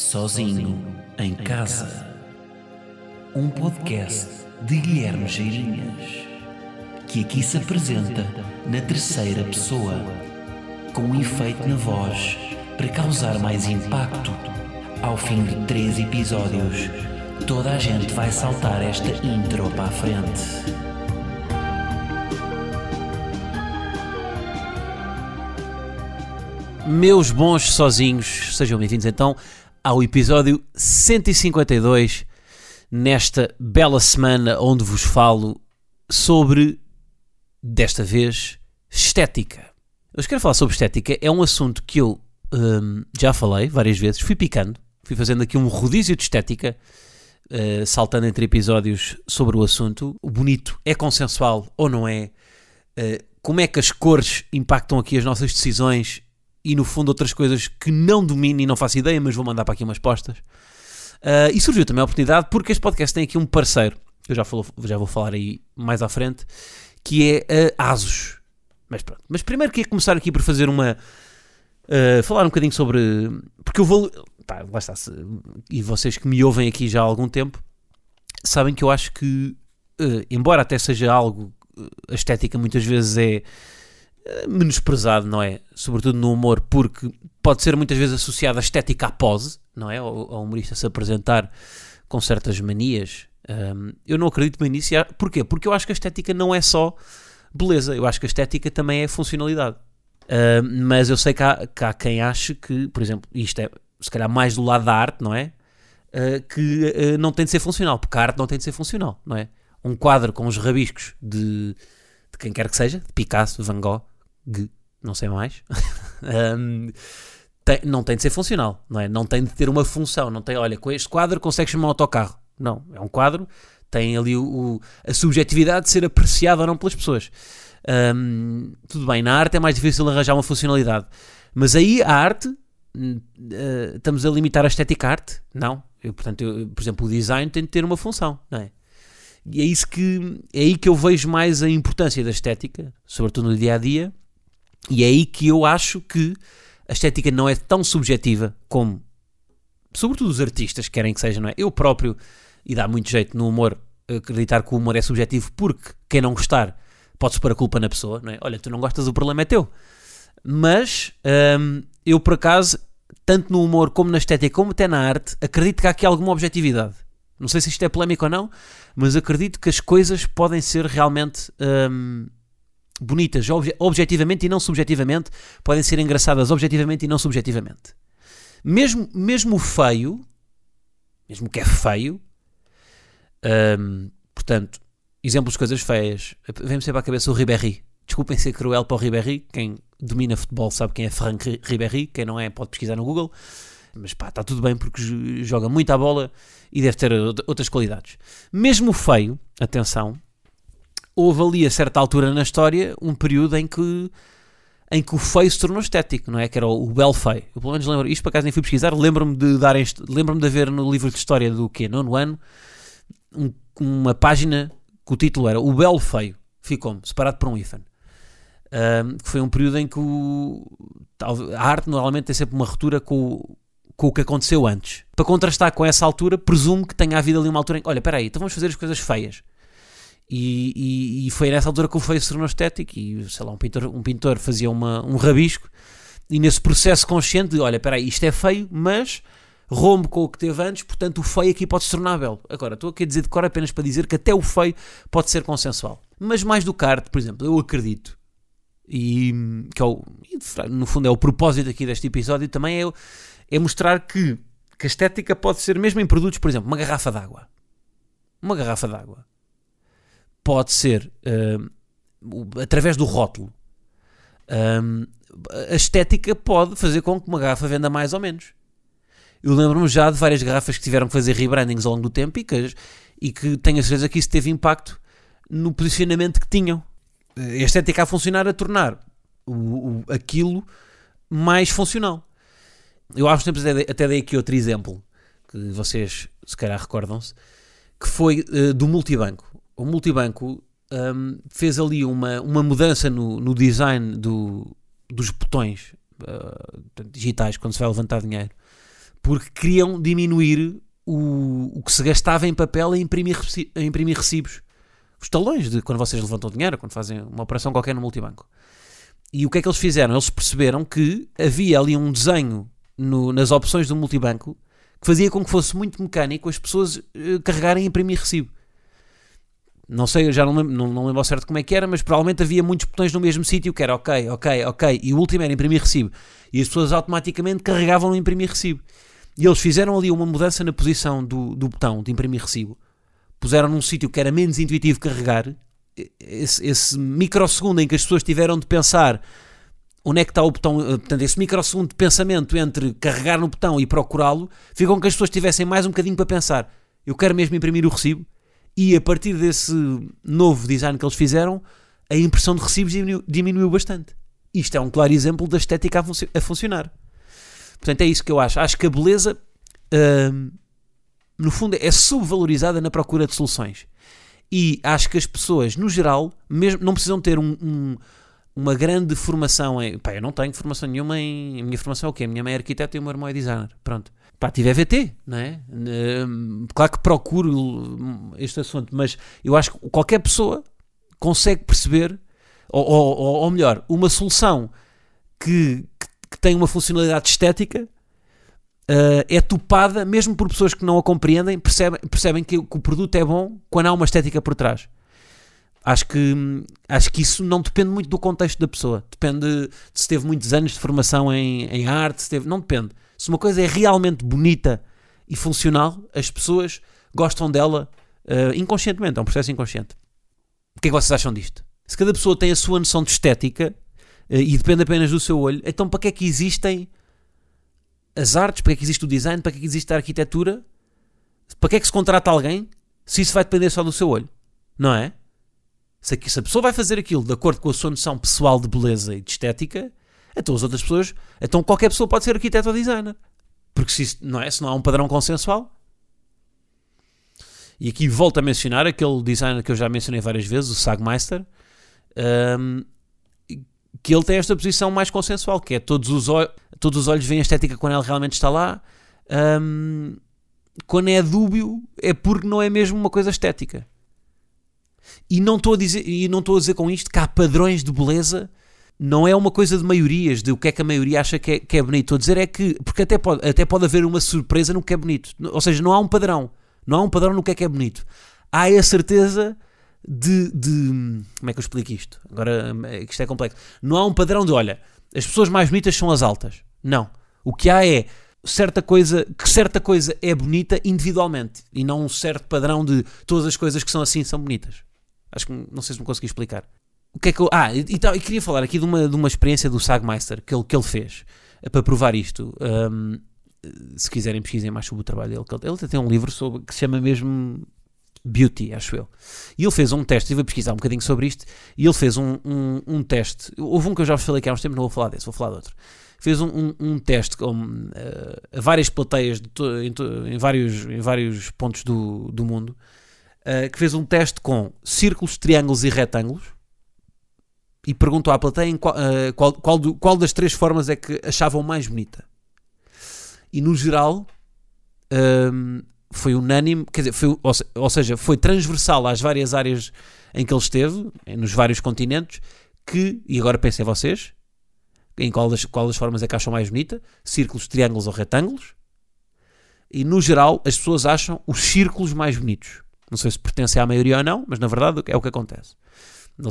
Sozinho em Casa. Um podcast de Guilherme Geirinhas, que aqui se apresenta na terceira pessoa, com um efeito na voz para causar mais impacto. Ao fim de três episódios, toda a gente vai saltar esta intro para a frente. Meus bons sozinhos, sejam bem-vindos então ao episódio 152, nesta bela semana onde vos falo sobre, desta vez, estética. Hoje quero falar sobre estética, é um assunto que eu hum, já falei várias vezes, fui picando, fui fazendo aqui um rodízio de estética, uh, saltando entre episódios sobre o assunto. O bonito é consensual ou não é? Uh, como é que as cores impactam aqui as nossas decisões e no fundo outras coisas que não domino e não faço ideia, mas vou mandar para aqui umas postas. Uh, e surgiu também a oportunidade porque este podcast tem aqui um parceiro, que eu já, falo, já vou falar aí mais à frente, que é a Asus. Mas pronto. Mas primeiro queria começar aqui por fazer uma. Uh, falar um bocadinho sobre. Porque eu vou. Tá, lá está. -se, e vocês que me ouvem aqui já há algum tempo sabem que eu acho que, uh, embora até seja algo. A estética muitas vezes é menosprezado, não é? Sobretudo no humor, porque pode ser muitas vezes associado à estética à pose, não é? Ao, humorista se apresentar com certas manias. Um, eu não acredito bem nisso. Porquê? Porque eu acho que a estética não é só beleza, eu acho que a estética também é funcionalidade. Mas eu sei que há, que há, quem ache que, por exemplo, isto é se calhar mais do lado da arte, não é? Uh, que uh, não tem de ser funcional, porque a arte não tem de ser funcional, não é? Um quadro com os rabiscos de, de quem quer que seja, de Picasso, Van Gogh, não sei mais, um, tem, não tem de ser funcional, não é? Não tem de ter uma função, não tem, olha, com este quadro consegues chamar um autocarro. Não, é um quadro, tem ali o, o, a subjetividade de ser apreciado ou não pelas pessoas. Um, tudo bem, na arte é mais difícil arranjar uma funcionalidade, mas aí a arte, uh, estamos a limitar a estética arte? Não. Eu, portanto, eu, por exemplo, o design tem de ter uma função, não é? E é isso que é aí que eu vejo mais a importância da estética, sobretudo no dia a dia, e é aí que eu acho que a estética não é tão subjetiva como, sobretudo os artistas querem que seja, não é? Eu próprio, e dá muito jeito no humor acreditar que o humor é subjetivo, porque quem não gostar pode-se pôr a culpa na pessoa, não é? Olha, tu não gostas, o problema é teu. Mas hum, eu, por acaso, tanto no humor como na estética, como até na arte, acredito que há aqui alguma objetividade. Não sei se isto é polémico ou não, mas acredito que as coisas podem ser realmente hum, bonitas obje objetivamente e não subjetivamente, podem ser engraçadas objetivamente e não subjetivamente. Mesmo, mesmo o feio, mesmo que é feio, hum, portanto, exemplos de coisas feias, vem-me sempre à cabeça o Ribéry. Desculpem ser cruel para o Ribéry, quem domina futebol sabe quem é Franck Ribéry, quem não é pode pesquisar no Google, mas pá, está tudo bem porque joga muito a bola e deve ter outras qualidades. Mesmo feio, atenção, houve ali a certa altura na história um período em que em que o feio se tornou estético, não é? Que era o, belo feio. Eu pelo menos lembro, isto por acaso nem fui pesquisar, lembro-me de dar lembro-me de haver no livro de história do quê? Nono ano, um, uma página que o título era O Belo Feio, ficou-me, separado por um hífen. Um, que foi um período em que o, a arte normalmente tem sempre uma ruptura com, com o que aconteceu antes. Para contrastar com essa altura, presumo que tenha havido ali uma altura em que, olha, espera aí, então vamos fazer as coisas feias. E, e, e, foi nessa altura que o feio se tornou estético e, sei lá, um pintor, um pintor fazia uma, um rabisco e nesse processo consciente de, olha, espera aí, isto é feio, mas rompe com o que teve antes, portanto o feio aqui pode se tornar belo. Agora, estou aqui a dizer de cor apenas para dizer que até o feio pode ser consensual. Mas mais do que arte, por exemplo, eu acredito, e que é o, no fundo é o propósito aqui deste episódio, também é, é mostrar que, que a estética pode ser mesmo em produtos, por exemplo, uma garrafa d'água. Uma garrafa d'água pode ser uh, através do rótulo. Um, a estética pode fazer com que uma garrafa venda mais ou menos. Eu lembro-me já de várias garrafas que tiveram que fazer rebrandings ao longo do tempo e que, e que tenho a certeza que isso teve impacto no posicionamento que tinham. A estética a funcionar a tornar o, o, aquilo mais funcional. Eu acho que até, até dei aqui outro exemplo que vocês se calhar recordam-se que foi uh, do multibanco o multibanco um, fez ali uma, uma mudança no, no design do, dos botões uh, digitais quando se vai levantar dinheiro, porque queriam diminuir o, o que se gastava em papel a imprimir, a imprimir recibos. Os talões de quando vocês levantam dinheiro, quando fazem uma operação qualquer no multibanco. E o que é que eles fizeram? Eles perceberam que havia ali um desenho no, nas opções do multibanco que fazia com que fosse muito mecânico as pessoas uh, carregarem e imprimir recibo. Não sei, já não lembro, não, não lembro ao certo como é que era, mas provavelmente havia muitos botões no mesmo sítio que era ok, ok, ok, e o último era imprimir recibo. E as pessoas automaticamente carregavam no imprimir recibo. E eles fizeram ali uma mudança na posição do, do botão de imprimir recibo. Puseram num sítio que era menos intuitivo carregar. Esse, esse microsegundo em que as pessoas tiveram de pensar onde é que está o botão, eh, portanto, esse microsegundo de pensamento entre carregar no botão e procurá-lo, ficou com que as pessoas tivessem mais um bocadinho para pensar. Eu quero mesmo imprimir o recibo. E a partir desse novo design que eles fizeram, a impressão de recibos diminuiu, diminuiu bastante. Isto é um claro exemplo da estética a, func a, funcionar. Portanto, é isso que eu acho. Acho que a beleza, hum, no fundo, é subvalorizada na procura de soluções. E acho que as pessoas, no geral, mesmo não precisam ter um, um, uma grande formação em. Pá, eu não tenho formação nenhuma em. A minha formação é o quê? A minha mãe é arquiteta e o meu irmão é designer. Pronto. Pá, tive EVT, não é? Hum, claro que procuro este assunto, mas eu acho que qualquer pessoa consegue perceber, ou, ou, ou melhor, uma solução que, que, que tem uma funcionalidade estética uh, é topada, mesmo por pessoas que não a compreendem, percebem, percebem que, que, o produto é bom quando há uma estética por trás. Acho que, acho que isso não depende muito do contexto da pessoa. Depende de se teve muitos anos de formação em, em arte, se teve, não depende. Se uma coisa é realmente bonita e funcional, as pessoas gostam dela uh, inconscientemente, é um processo inconsciente. O que é que vocês acham disto? Se cada pessoa tem a sua noção de estética uh, e depende apenas do seu olho, então para que é que existem as artes? Para que é que existe o design? Para que é que existe a arquitetura? Para que é que se contrata alguém se isso vai depender só do seu olho? Não é? Se a pessoa vai fazer aquilo de acordo com a sua noção pessoal de beleza e de estética, então as outras pessoas, então qualquer pessoa pode ser arquiteto ou designer. Porque se, não, é, se não há um padrão consensual. E aqui volto a mencionar aquele designer que eu já mencionei várias vezes, o Sagmeister, um, que ele tem esta posição mais consensual, que é todos os, todos os olhos veem a estética quando ela realmente está lá. Um, quando é dúbio, é porque não é mesmo uma coisa estética. E não estou a dizer, e não estou a dizer com isto que há padrões de beleza não é uma coisa de maiorias, de o que é que a maioria acha que é, que é bonito. Estou a dizer é que, porque até pode, até pode haver uma surpresa no que é bonito. Ou seja, não há um padrão. Não há um padrão no que é que é bonito. Há a certeza de, de como é que eu explico isto? Agora, é isto é complexo. Não há um padrão de, olha, as pessoas mais bonitas são as altas. Não. O que há é certa coisa, que certa coisa é bonita individualmente e não um certo padrão de todas as coisas que são assim são bonitas. Acho que não sei se me consegui explicar. O que é que eu. Ah, e, e, queria falar aqui de uma, de uma experiência do Sagmeister que ele, que ele fez eh, para provar isto. Um, se quiserem, pesquisem mais sobre o trabalho dele. Ele, tem um livro sobre, que se chama mesmo Beauty, acho eu. E ele fez um teste, estive a pesquisar um bocadinho sobre isto, e ele fez um, um, um teste. Houve um que eu já vos falei aqui há uns tempos, não vou falar desse, vou falar de outro. Fez um, um, um teste com uh, várias plateias to, em, to, em, vários, em vários pontos do, do mundo, uh, que fez um teste com círculos, triângulos e retângulos e perguntou à plateia qual, uh, qual, qual, do, qual, das três formas é que achavam mais bonita. E no geral um, foi unânime, quer dizer, foi, ou, ou, seja, foi transversal às várias áreas em que ele esteve, nos vários continentes, que, e agora pensem vocês, em qual das, qual das formas é que acham mais bonita, círculos, triângulos ou retângulos, e no geral as pessoas acham os círculos mais bonitos. Não sei se pertence à maioria ou não, mas na verdade é o que acontece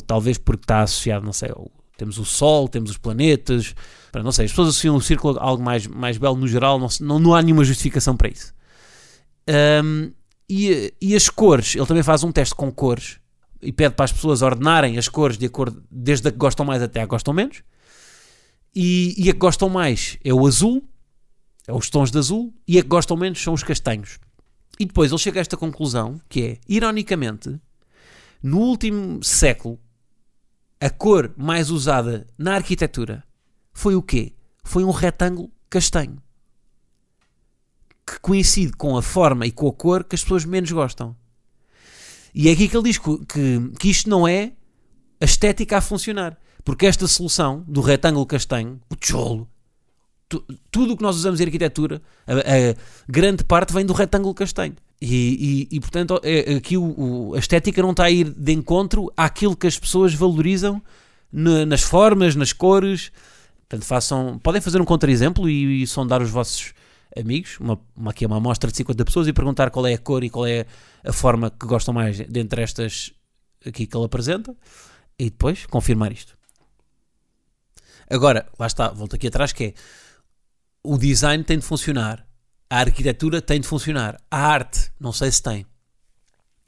talvez porque está associado, não sei, temos o Sol, temos os planetas, não sei, as pessoas associam o círculo a algo mais, mais belo no geral, não, não, há nenhuma justificação para isso. Um, e, e as cores, ele também faz um teste com cores e pede para as pessoas ordenarem as cores de acordo, desde a que gostam mais até a que gostam menos. E, e a que gostam mais é o azul, é os tons de azul, e a que gostam menos são os castanhos. E depois ele chega a esta conclusão, que é, ironicamente, no último século, a cor mais usada na arquitetura foi o quê? Foi um retângulo castanho. Que coincide com a forma e com a cor que as pessoas menos gostam. E é aqui que ele diz que, que, isto não é a estética a funcionar. Porque esta solução do retângulo castanho, o tijolo, tu, tudo o que nós usamos em arquitetura, a, a grande parte vem do retângulo castanho. E, e, e portanto, é, aqui o, o, a estética não está a ir de encontro àquilo que as pessoas valorizam na, nas formas, nas cores. Portanto, façam, podem fazer um contra-exemplo e, e, sondar os vossos amigos, uma, uma, aqui é uma amostra de 50 pessoas, e perguntar qual é a cor e qual é a forma que gostam mais dentre estas aqui que ele apresenta, e depois confirmar isto. Agora, lá está, volto aqui atrás, que é o design tem de funcionar, a arquitetura tem de funcionar, a arte, não sei se tem.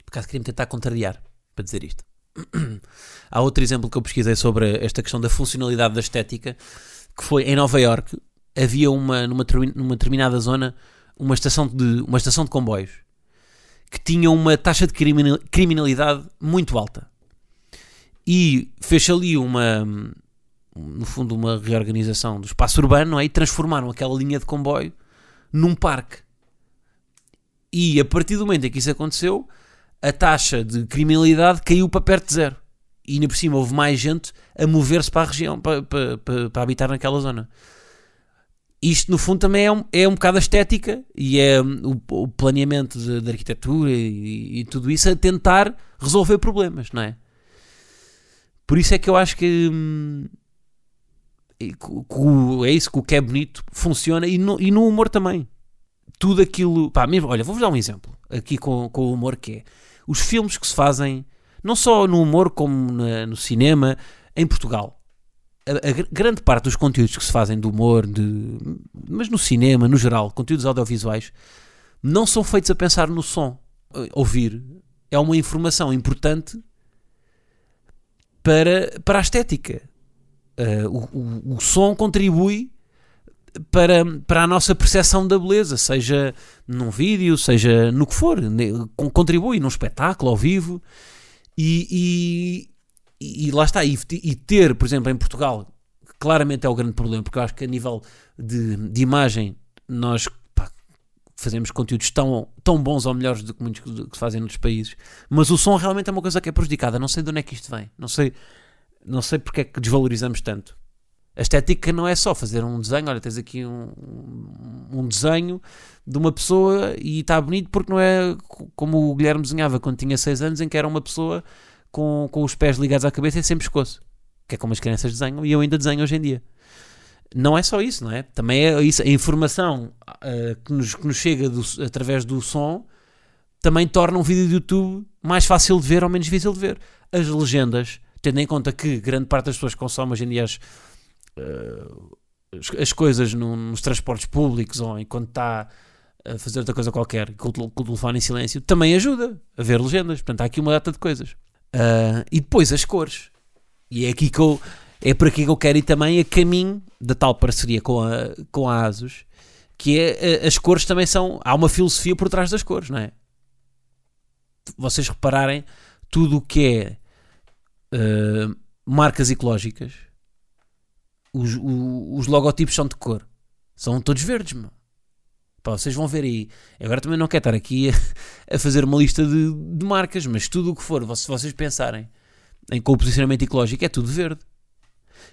Por acaso queria-me tentar contrariar para dizer isto. Há outro exemplo que eu pesquisei sobre esta questão da funcionalidade da estética, que foi em Nova York, havia uma, numa, numa determinada zona, uma estação, de, uma estação de comboios que tinha uma taxa de criminalidade muito alta. E fez ali uma, no fundo, uma reorganização do espaço urbano é? e transformaram aquela linha de comboio num parque. E a partir do momento em que isso aconteceu, a taxa de criminalidade caiu para perto de zero. E ainda por cima houve mais gente a mover-se para a região, para, para, para, para, habitar naquela zona. Isto, no fundo, também é um, é um bocado a estética e é o, o planeamento da arquitetura e, e, tudo isso a tentar resolver problemas, não é? Por isso é que eu acho que hum, é isso que o que é bonito funciona e no, e no humor também. Tudo aquilo. Pá, mesmo, olha, vou-vos dar um exemplo aqui com, com o humor que é os filmes que se fazem, não só no humor como na, no cinema, em Portugal. A, a, grande parte dos conteúdos que se fazem do humor, de, mas no cinema, no geral, conteúdos audiovisuais, não são feitos a pensar no som. Ouvir é uma informação importante para, para a estética Uh, o, o, o, som contribui para, para a nossa percepção da beleza, seja num vídeo, seja no que for, contribui num espetáculo ao vivo e, e, e lá está. E, e, ter, por exemplo, em Portugal, claramente é o grande problema, porque eu acho que a nível de, de imagem nós pá, fazemos conteúdos tão, tão bons ou melhores do que muitos que se fazem noutros países, mas o som realmente é uma coisa que é prejudicada. Não sei de onde é que isto vem, não sei não sei porque é que desvalorizamos tanto. A estética não é só fazer um desenho, olha, tens aqui um, um desenho de uma pessoa e está bonito porque não é como o Guilherme desenhava quando tinha 6 anos, em que era uma pessoa com, com os pés ligados à cabeça e sem pescoço, que é como as crianças desenham e eu ainda desenho hoje em dia. Não é só isso, não é? Também é isso, a informação uh, que, nos, que nos chega do, através do som também torna um vídeo de YouTube mais fácil de ver ou menos difícil de ver. As legendas tendo em conta que grande parte das pessoas consomem hoje em dia as, uh, as coisas no, nos transportes públicos ou enquanto está a fazer outra coisa qualquer com o, telefone em silêncio, também ajuda a ver legendas. Portanto, há aqui uma data de coisas. Uh, e depois as cores. E é aqui que eu. É por aqui que eu quero ir também a caminho da tal parceria com a, com a Asus, que é as cores também são. Há uma filosofia por trás das cores, não é? Vocês repararem, tudo o que é uh, marcas ecológicas, os, os logotipos são de cor. São todos verdes, meu. Pá, vocês vão ver aí. Agora também não quero estar aqui a, a fazer uma lista de, de, marcas, mas tudo o que for, se vocês pensarem em com o posicionamento ecológico, é tudo verde.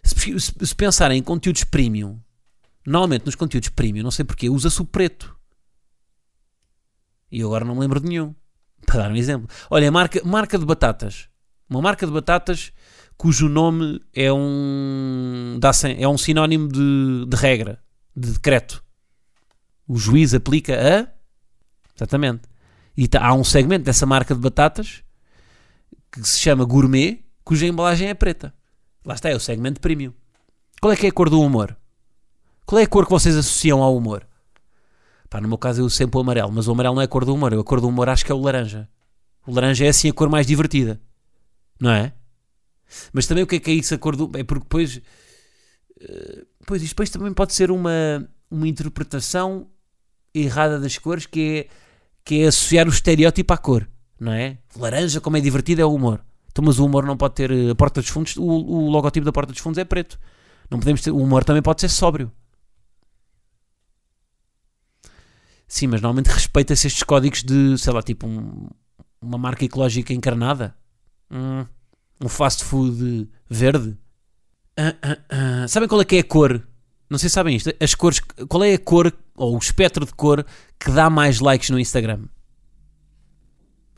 Se, se, se pensarem em conteúdos premium, normalmente nos conteúdos premium, não sei porquê, usa-se o preto. E eu agora não me lembro de nenhum. Para dar um exemplo. Olha, marca, marca de batatas. Uma marca de batatas cujo nome é um, é um sinónimo de, de regra, de decreto. O juiz aplica a. Exatamente. E tá, há um segmento dessa marca de batatas que se chama gourmet, cuja embalagem é preta. Lá está, é o segmento premium. Qual é que é a cor do humor? Qual é a cor que vocês associam ao humor? Pá, no meu caso eu sempre o amarelo, mas o amarelo não é a cor do humor. A cor do humor acho que é o laranja. O laranja é assim a cor mais divertida não é? Mas também o que é que é isso a cor do. É porque depois. Uh, pois isto depois também pode ser uma, uma interpretação errada das cores que é, que é associar o estereótipo à cor, não é? Laranja, como é divertido, é o humor. Então, mas o humor não pode ter. A porta dos fundos, o, o logotipo da porta dos fundos é preto. Não podemos ter. O humor também pode ser sóbrio. Sim, mas normalmente respeita-se estes códigos de, sei lá, tipo um, uma marca ecológica encarnada. Hum, um fast food verde. Uh, uh, uh. Sabem qual é que é a cor Não sei se sabem isto. As cores, qual é a cor ou o espectro de cor que dá mais likes no Instagram?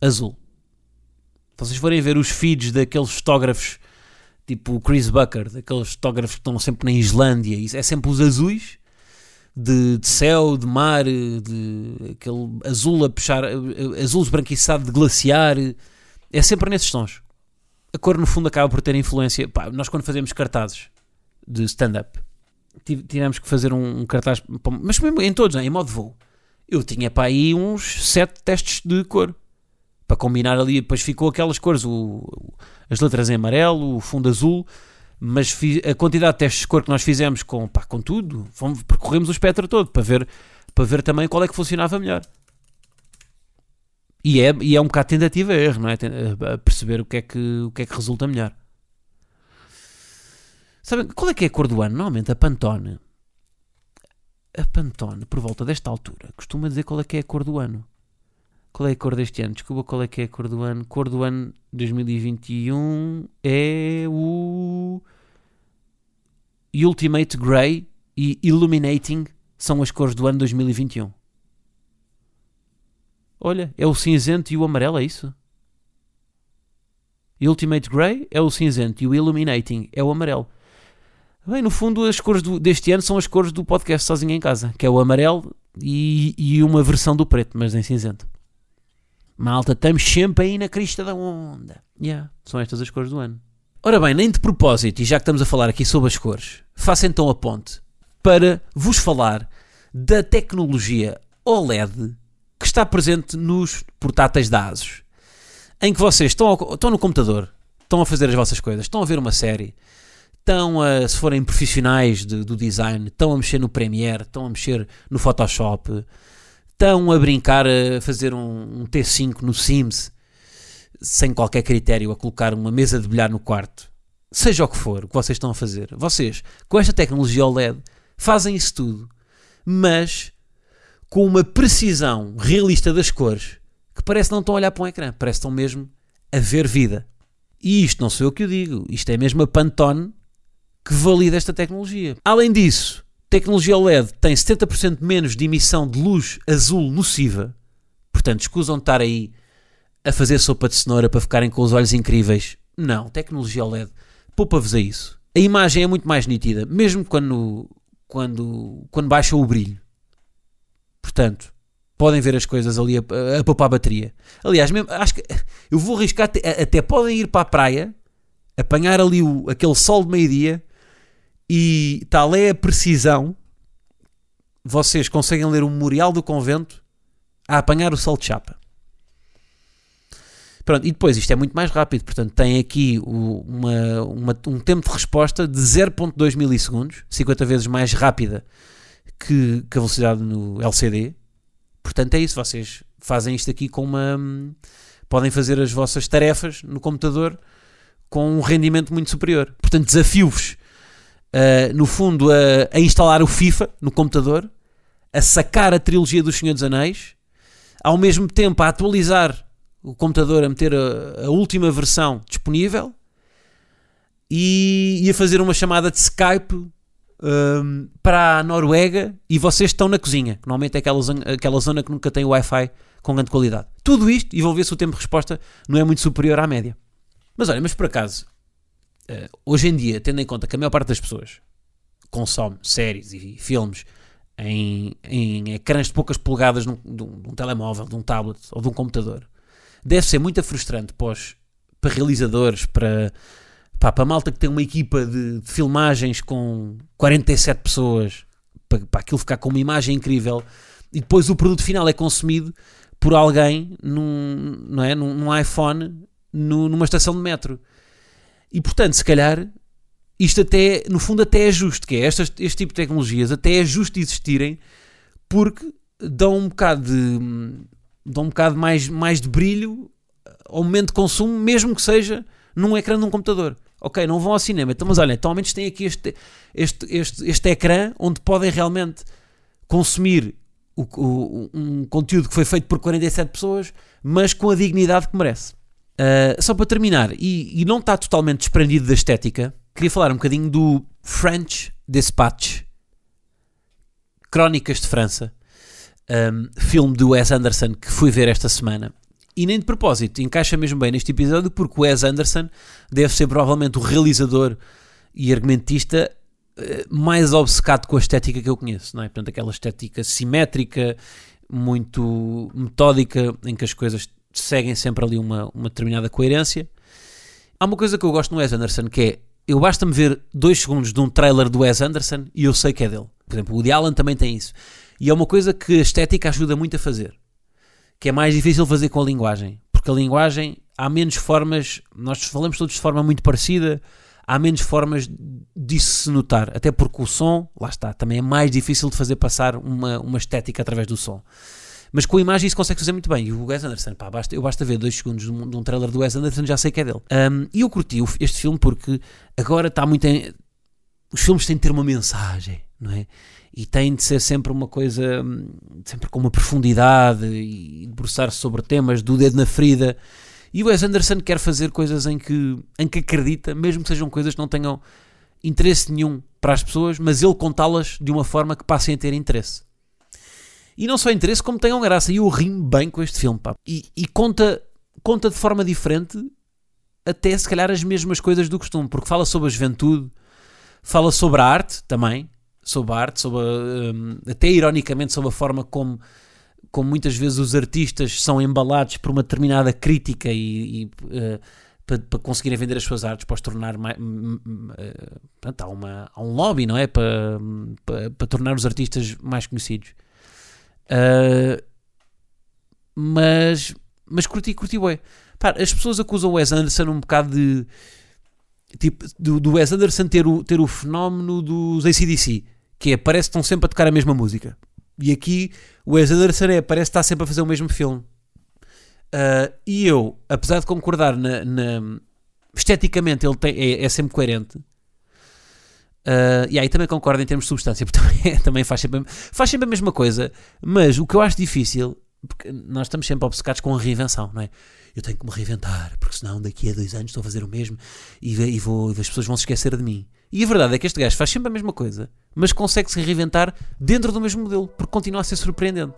Azul. Se vocês forem ver os feeds daqueles fotógrafos tipo o Chris Bucker, daqueles fotógrafos que estão sempre na Islândia, é sempre os azuis de, de, céu, de mar, de aquele azul a puxar, azul esbranquiçado de glaciar, é sempre nesses tons. A cor no fundo acaba por ter influência. Pá, nós quando fazemos cartazes de stand-up, tivemos que fazer um, cartaz, mas mesmo em todos, né, em modo voo. Eu tinha para aí uns sete testes de cor para combinar ali. Depois ficou aquelas cores, o, as letras em amarelo, o fundo azul mas a quantidade de testes de cor que nós fizemos com, pá, com tudo, fomos, percorremos o espectro todo para ver, para ver também qual é que funcionava melhor. E é, e é um bocado tentativa erro, não é? A perceber o que é que, o que, é que resulta melhor. Sabem, qual é que é a cor do ano? Normalmente a Pantone. A Pantone, por volta desta altura, costuma dizer qual é que é a cor do ano. Qual é a cor deste ano? Desculpa, qual é que é a cor do ano? Cor do ano 2021 é o Ultimate Grey e Illuminating são as cores do ano 2021. Olha, é o cinzento e o amarelo, é isso? Ultimate Grey é o cinzento e o Illuminating é o amarelo. Bem, no fundo, as cores do, deste ano são as cores do podcast Sozinho em Casa, que é o amarelo e, e uma versão do preto, mas em cinzento. Malta, estamos sempre aí na crista da onda. Yeah, são estas as cores do ano. Ora bem, nem de propósito, e já que estamos a falar aqui sobre as cores, faça então a ponte para vos falar da tecnologia OLED que está presente nos portáteis da ASUS. Em que vocês estão, ao, estão no computador, estão a fazer as vossas coisas, estão a ver uma série, estão a, se forem profissionais de, do design, estão a mexer no Premiere, estão a mexer no Photoshop, estão a brincar a fazer um, um T5 no Sims sem qualquer critério, a colocar uma mesa de bilhar no quarto, seja o que for o que vocês estão a fazer, vocês com esta tecnologia OLED fazem isso tudo, mas com uma precisão realista das cores que parece não estão a olhar para um ecrã, parece que estão mesmo a ver vida. E isto não sou eu que o digo, isto é mesmo a Pantone que valida esta tecnologia. Além disso, Tecnologia OLED tem 70% menos de emissão de luz azul nociva. Portanto, escusam de estar aí a fazer sopa de cenoura para ficarem com os olhos incríveis. Não, tecnologia OLED poupa-vos a isso. A imagem é muito mais nítida, mesmo quando, quando, quando baixa o brilho. Portanto, podem ver as coisas ali a, a, a poupar a bateria. Aliás, mesmo, acho que eu vou arriscar, até, até podem ir para a praia, apanhar ali o, aquele sol de meio-dia e tal é a precisão, vocês conseguem ler o Memorial do Convento a apanhar o sol de chapa. Pronto, e depois isto é muito mais rápido, portanto tem aqui o, uma, uma, um tempo de resposta de 0.2 milissegundos, 50 vezes mais rápida que, que a velocidade no LCD. Portanto é isso, vocês fazem isto aqui com uma... podem fazer as vossas tarefas no computador com um rendimento muito superior. Portanto desafio-vos uh, no fundo, a, a, instalar o FIFA no computador, a sacar a trilogia dos Senhor dos Anéis, ao mesmo tempo a atualizar o computador, a meter a, a última versão disponível e, e, a fazer uma chamada de Skype um, para a Noruega e vocês estão na cozinha, que normalmente é aquela zona, aquela zona que nunca tem Wi-Fi com grande qualidade. Tudo isto e vou ver se o tempo de resposta não é muito superior à média. Mas olha, mas por acaso, uh, hoje em dia, tendo em conta que a maior parte das pessoas consome séries e filmes em, em ecrãs de poucas polegadas num, de, um, de um telemóvel, de um tablet ou de um computador, deve ser muito frustrante para, os, para realizadores, para, pá, para a malta que tem uma equipa de, de filmagens com 47 pessoas, para, para aquilo ficar com uma imagem incrível e depois o produto final é consumido por alguém num, não é, num, num iPhone no, numa estação de metro. E portanto, se calhar, isto até, no fundo, até é justo, que é estas, este tipo de tecnologias até é justo existirem porque dão um bocado de, dão um bocado mais, mais de brilho ao momento de consumo, mesmo que seja num ecrã de um computador. Ok, não vão ao cinema, então, mas olha, então ao menos têm aqui este, este, este, este ecrã onde podem realmente consumir o, o, um conteúdo que foi feito por 47 pessoas, mas com a dignidade que merece. Uh, só para terminar, e, e, não está totalmente desprendido da estética, queria falar um bocadinho do French Dispatch, Crónicas de França, um, filme do Wes Anderson que fui ver esta semana. E nem de propósito, encaixa mesmo bem neste episódio porque Wes Anderson deve ser provavelmente o realizador e argumentista eh, mais obcecado com a estética que eu conheço, não é? Portanto, aquela estética simétrica, muito metódica, em que as coisas seguem sempre ali uma, uma determinada coerência. Há uma coisa que eu gosto no Wes Anderson que é eu basta-me ver dois segundos de um trailer do Wes Anderson e eu sei que é dele. Por exemplo, o Woody Allen também tem isso. E é uma coisa que a estética ajuda muito a fazer. Que é mais difícil fazer com a linguagem. Porque a linguagem, há menos formas, nós falamos todos de forma muito parecida, há menos formas disso se notar. Até porque o som, lá está, também é mais difícil de fazer passar uma, uma estética através do som. Mas com a imagem isso consegue fazer muito bem. E o Wes Anderson, pá, basta, eu basta ver dois segundos de um, de um trailer do Wes Anderson já sei que é dele. Um, e eu curti este filme porque agora está muito em... Os filmes têm de ter uma mensagem, não é? E têm de ser sempre uma coisa, sempre com uma profundidade e debruçar-se sobre temas do dedo na ferida. E o Wes Anderson quer fazer coisas em que, em que acredita, mesmo que sejam coisas que não tenham interesse nenhum para as pessoas, mas ele contá-las de uma forma que passem a ter interesse. E não só interesse, como tenham graça. E eu rimo bem com este filme, pá. E, e conta, conta de forma diferente, até se calhar as mesmas coisas do costume, porque fala sobre a juventude, fala sobre a arte também, sobre a arte, sobre a, um, até ironicamente sobre a forma como, como muitas vezes os artistas são embalados por uma determinada crítica e, e uh, para, para, conseguirem vender as suas artes, para os tornar mais. Uh, portanto, há, uma, há um lobby, não é? Para, para, para tornar os artistas mais conhecidos. Uh, mas, mas curti, curti bem. Pá, as pessoas acusam o Wes Anderson um bocado de. Tipo, do, do Wes Anderson ter o, ter o fenómeno dos ACDC, que é parece que estão sempre a tocar a mesma música. E aqui o Wes Anderson é, parece que está sempre a fazer o mesmo filme. Uh, e eu, apesar de concordar na, na esteticamente, ele tem, é, é sempre coerente. Uh, e aí também concordo em termos de substância, porque também, também faz, sempre, faz sempre a mesma coisa. Mas o que eu acho difícil, porque nós estamos sempre obcecados com a reinvenção, não é? Eu tenho que me reinventar, porque senão daqui a dois anos estou a fazer o mesmo e, e, vou, e as pessoas vão se esquecer de mim. E a verdade é que este gajo faz sempre a mesma coisa, mas consegue se reinventar dentro do mesmo modelo, porque continua a ser surpreendente.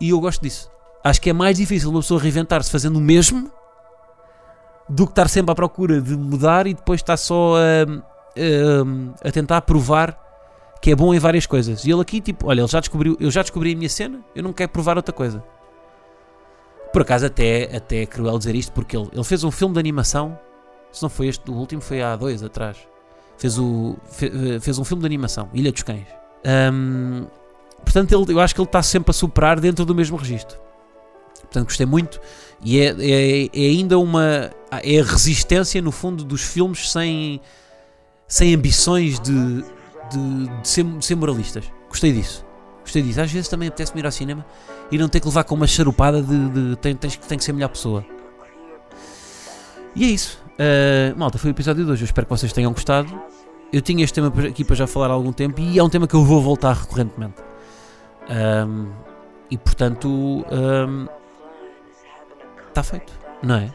E eu gosto disso. Acho que é mais difícil uma pessoa reinventar-se fazendo o mesmo do que estar sempre à procura de mudar e depois estar só a uh, a tentar provar que é bom em várias coisas. E ele aqui, tipo, olha, ele já descobriu, eu já descobri a minha cena, eu não quero provar outra coisa. Por acaso, até, até é cruel dizer isto, porque ele, ele fez um filme de animação. Se não foi este, o último foi há dois atrás. Fez, o, fez, fez um filme de animação, Ilha dos Cães. Um, portanto, ele, eu acho que ele está sempre a superar dentro do mesmo registro. Portanto, gostei muito. E é, é, é ainda uma. É a resistência, no fundo, dos filmes sem sem ambições de, de, de, ser, ser moralistas. Gostei disso. Gostei disso. Às vezes também apetece-me ir ao cinema e não ter que levar com uma charupada de, de tem, tens, tem que ser melhor pessoa. E é isso. Uh, malta, foi o episódio de hoje. Eu espero que vocês tenham gostado. Eu tinha este tema aqui para já falar há algum tempo e é um tema que eu vou voltar recorrentemente. Um, e portanto, está um, feito, não é?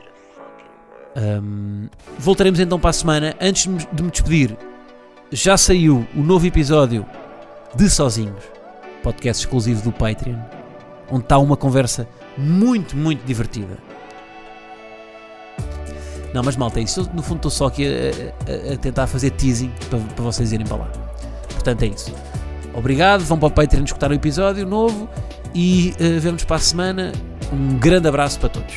Um, voltaremos então para a semana. Antes de me despedir, já saiu o novo episódio de Sozinhos, podcast exclusivo do Patreon, onde está uma conversa muito, muito divertida. Não, mas malta, isso. No fundo, estou só aqui a, a, a tentar fazer teasing para, para, vocês irem para lá. Portanto, é isso. Obrigado. Vão para o Patreon escutar o episódio novo e uh, vemos para a semana. Um grande abraço para todos.